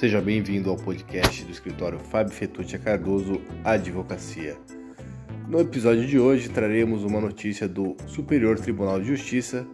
Seja bem-vindo ao podcast do escritório Fábio Fetuccia Cardoso Advocacia. No episódio de hoje traremos uma notícia do Superior Tribunal de Justiça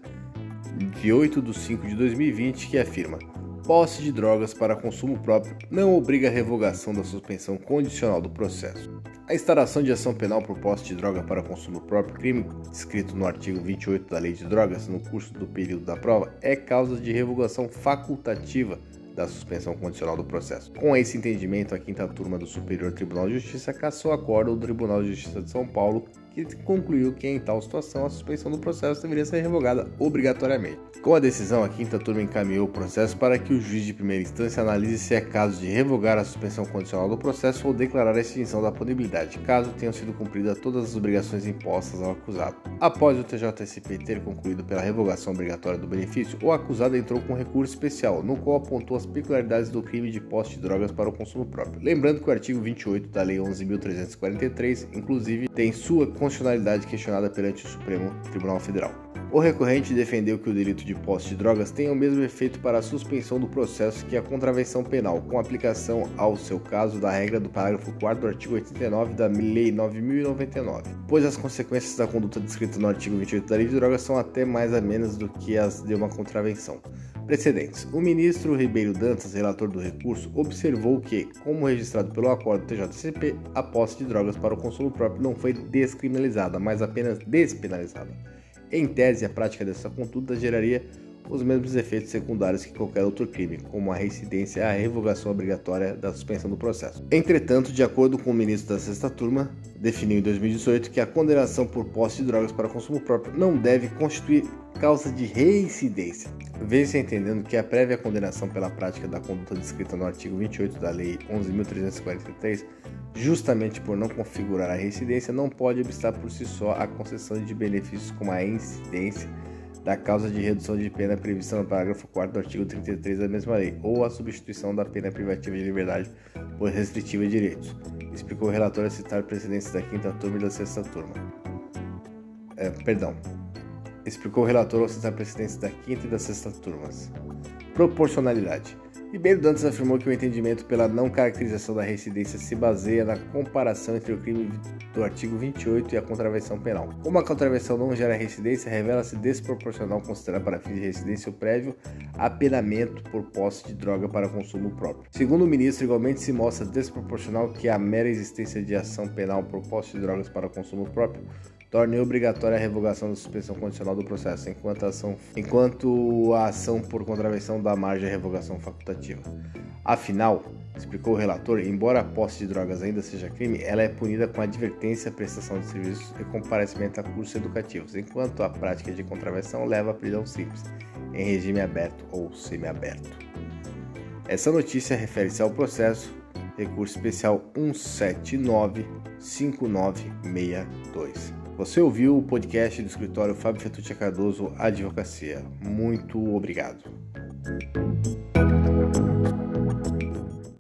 de 8 de 5 de 2020 que afirma posse de drogas para consumo próprio não obriga a revogação da suspensão condicional do processo. A instauração de ação penal por posse de droga para consumo próprio, crime descrito no artigo 28 da Lei de Drogas no curso do período da prova, é causa de revogação facultativa da suspensão condicional do processo. Com esse entendimento, a quinta turma do Superior Tribunal de Justiça cassou acordo do Tribunal de Justiça de São Paulo que concluiu que em tal situação a suspensão do processo deveria ser revogada obrigatoriamente. Com a decisão, a quinta turma encaminhou o processo para que o juiz de primeira instância analise se é caso de revogar a suspensão condicional do processo ou declarar a extinção da punibilidade, caso tenham sido cumpridas todas as obrigações impostas ao acusado. Após o TJSP ter concluído pela revogação obrigatória do benefício, o acusado entrou com recurso especial, no qual apontou as peculiaridades do crime de posse de drogas para o consumo próprio. Lembrando que o artigo 28 da Lei 11.343, inclusive, tem sua constitucionalidade questionada perante o Supremo Tribunal Federal. O recorrente defendeu que o delito de posse de drogas tem o mesmo efeito para a suspensão do processo que a contravenção penal, com aplicação ao seu caso da regra do parágrafo 4 do artigo 89 da Lei 9099, pois as consequências da conduta descrita no artigo 28 da Lei de Drogas são até mais a menos do que as de uma contravenção. Precedentes. O ministro Ribeiro Dantas, relator do recurso, observou que, como registrado pelo acordo TJCP, a posse de drogas para o consumo próprio não foi descriminalizada, mas apenas despenalizada. Em tese, a prática dessa conduta geraria os mesmos efeitos secundários que qualquer outro crime, como a reincidência e a revogação obrigatória da suspensão do processo. Entretanto, de acordo com o ministro da sexta turma, definiu em 2018 que a condenação por posse de drogas para consumo próprio não deve constituir causa de reincidência. Vem-se entendendo que a prévia condenação pela prática da conduta descrita no artigo 28 da Lei 11.343, justamente por não configurar a reincidência, não pode obstar por si só a concessão de benefícios como a incidência da causa de redução de pena prevista no parágrafo 4 do artigo 33 da mesma lei, ou a substituição da pena privativa de liberdade por restritiva de direitos, explicou o relator a citar precedentes da quinta turma e da sexta turma. É, perdão, explicou o relator ao citar precedentes da quinta e da sexta turmas. Proporcionalidade. Ribeiro Dantas afirmou que o entendimento pela não caracterização da residência se baseia na comparação entre o crime do artigo 28 e a contravenção penal. Como a contravenção não gera residência, revela-se desproporcional considerar para fins de residência o prévio apenamento por posse de droga para consumo próprio. Segundo o ministro, igualmente se mostra desproporcional que a mera existência de ação penal por posse de drogas para consumo próprio torne obrigatória a revogação da suspensão condicional do processo, enquanto a ação, enquanto a ação por contravenção dá margem à revogação facultativa. Afinal, explicou o relator, embora a posse de drogas ainda seja crime, ela é punida com advertência, prestação de serviços e comparecimento a cursos educativos, enquanto a prática de contravenção leva à prisão simples, em regime aberto ou semiaberto. Essa notícia refere-se ao processo recurso especial 1795962. Você ouviu o podcast do escritório Fábio Fetuccia Cardoso Advocacia. Muito obrigado.